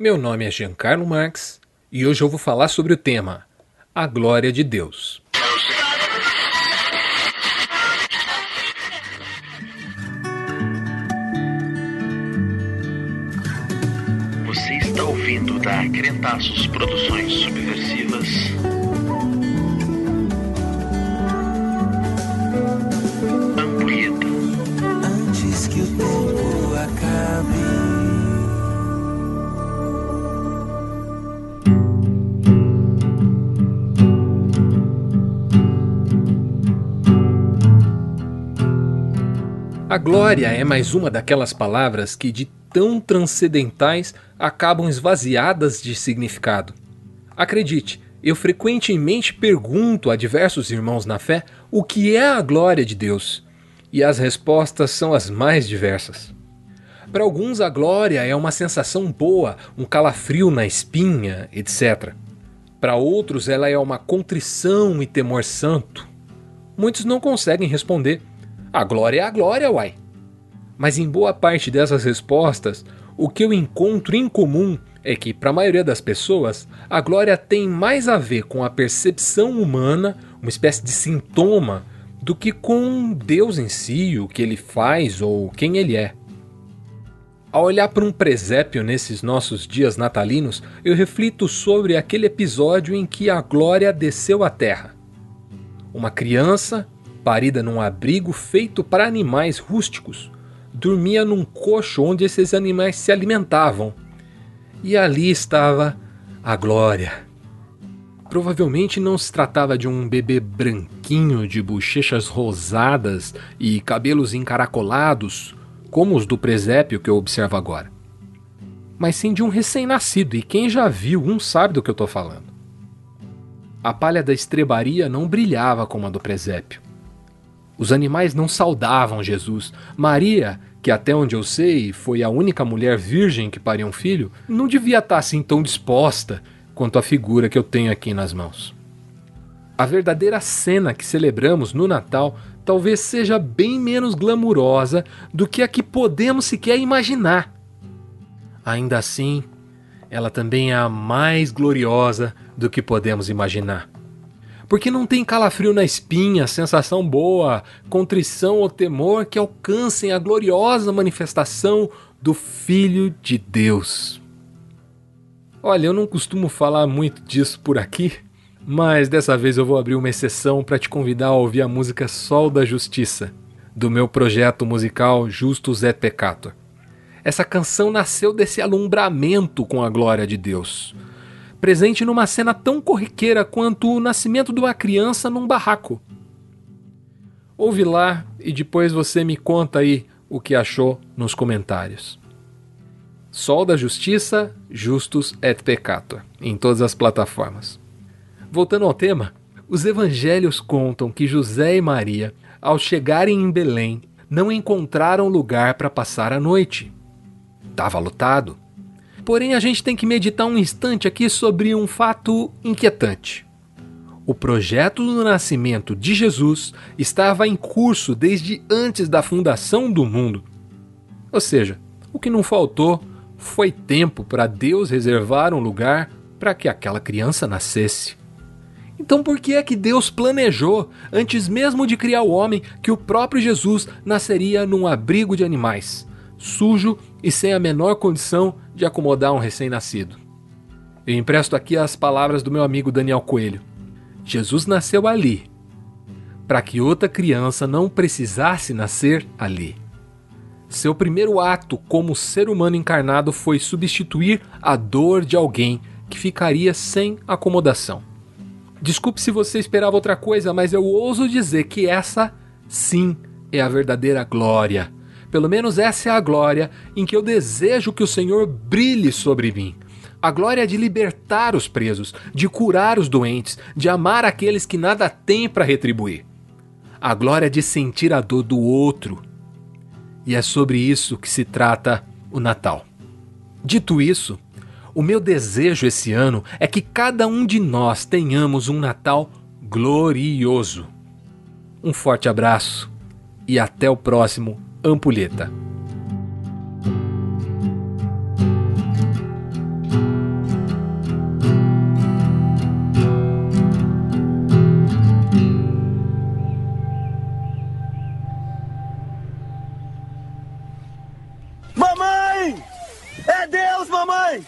Meu nome é Giancarlo Marx e hoje eu vou falar sobre o tema A Glória de Deus. Você está ouvindo da Crentaços Produções Subversivas. A glória é mais uma daquelas palavras que, de tão transcendentais, acabam esvaziadas de significado. Acredite, eu frequentemente pergunto a diversos irmãos na fé o que é a glória de Deus, e as respostas são as mais diversas. Para alguns, a glória é uma sensação boa, um calafrio na espinha, etc. Para outros, ela é uma contrição e temor santo. Muitos não conseguem responder. A glória é a glória, uai. Mas em boa parte dessas respostas, o que eu encontro em comum é que, para a maioria das pessoas, a glória tem mais a ver com a percepção humana, uma espécie de sintoma, do que com Deus em si, o que ele faz ou quem ele é. Ao olhar para um presépio nesses nossos dias natalinos, eu reflito sobre aquele episódio em que a glória desceu à terra. Uma criança, parida num abrigo feito para animais rústicos, dormia num coxo onde esses animais se alimentavam. E ali estava a glória. Provavelmente não se tratava de um bebê branquinho de bochechas rosadas e cabelos encaracolados, como os do presépio que eu observo agora. Mas sim de um recém-nascido, e quem já viu um sabe do que eu estou falando. A palha da estrebaria não brilhava como a do presépio. Os animais não saudavam Jesus. Maria, que até onde eu sei foi a única mulher virgem que pariu um filho, não devia estar assim tão disposta quanto a figura que eu tenho aqui nas mãos. A verdadeira cena que celebramos no Natal talvez seja bem menos glamurosa do que a que podemos sequer imaginar. Ainda assim, ela também é a mais gloriosa do que podemos imaginar. Porque não tem calafrio na espinha, sensação boa, contrição ou temor que alcancem a gloriosa manifestação do Filho de Deus. Olha, eu não costumo falar muito disso por aqui, mas dessa vez eu vou abrir uma exceção para te convidar a ouvir a música Sol da Justiça, do meu projeto musical Justus et Peccator. Essa canção nasceu desse alumbramento com a glória de Deus, presente numa cena tão corriqueira quanto o nascimento de uma criança num barraco. Ouve lá e depois você me conta aí o que achou nos comentários. Sol da Justiça, Justus et Peccator, em todas as plataformas. Voltando ao tema, os evangelhos contam que José e Maria, ao chegarem em Belém, não encontraram lugar para passar a noite. Estava lotado. Porém, a gente tem que meditar um instante aqui sobre um fato inquietante. O projeto do nascimento de Jesus estava em curso desde antes da fundação do mundo. Ou seja, o que não faltou foi tempo para Deus reservar um lugar para que aquela criança nascesse. Então, por que é que Deus planejou, antes mesmo de criar o homem, que o próprio Jesus nasceria num abrigo de animais, sujo e sem a menor condição de acomodar um recém-nascido? Eu empresto aqui as palavras do meu amigo Daniel Coelho. Jesus nasceu ali, para que outra criança não precisasse nascer ali. Seu primeiro ato como ser humano encarnado foi substituir a dor de alguém que ficaria sem acomodação. Desculpe se você esperava outra coisa, mas eu ouso dizer que essa, sim, é a verdadeira glória. Pelo menos essa é a glória em que eu desejo que o Senhor brilhe sobre mim. A glória de libertar os presos, de curar os doentes, de amar aqueles que nada têm para retribuir. A glória de sentir a dor do outro. E é sobre isso que se trata o Natal. Dito isso, o meu desejo esse ano é que cada um de nós tenhamos um Natal glorioso. Um forte abraço e até o próximo Ampulheta. Mamãe! É Deus, mamãe!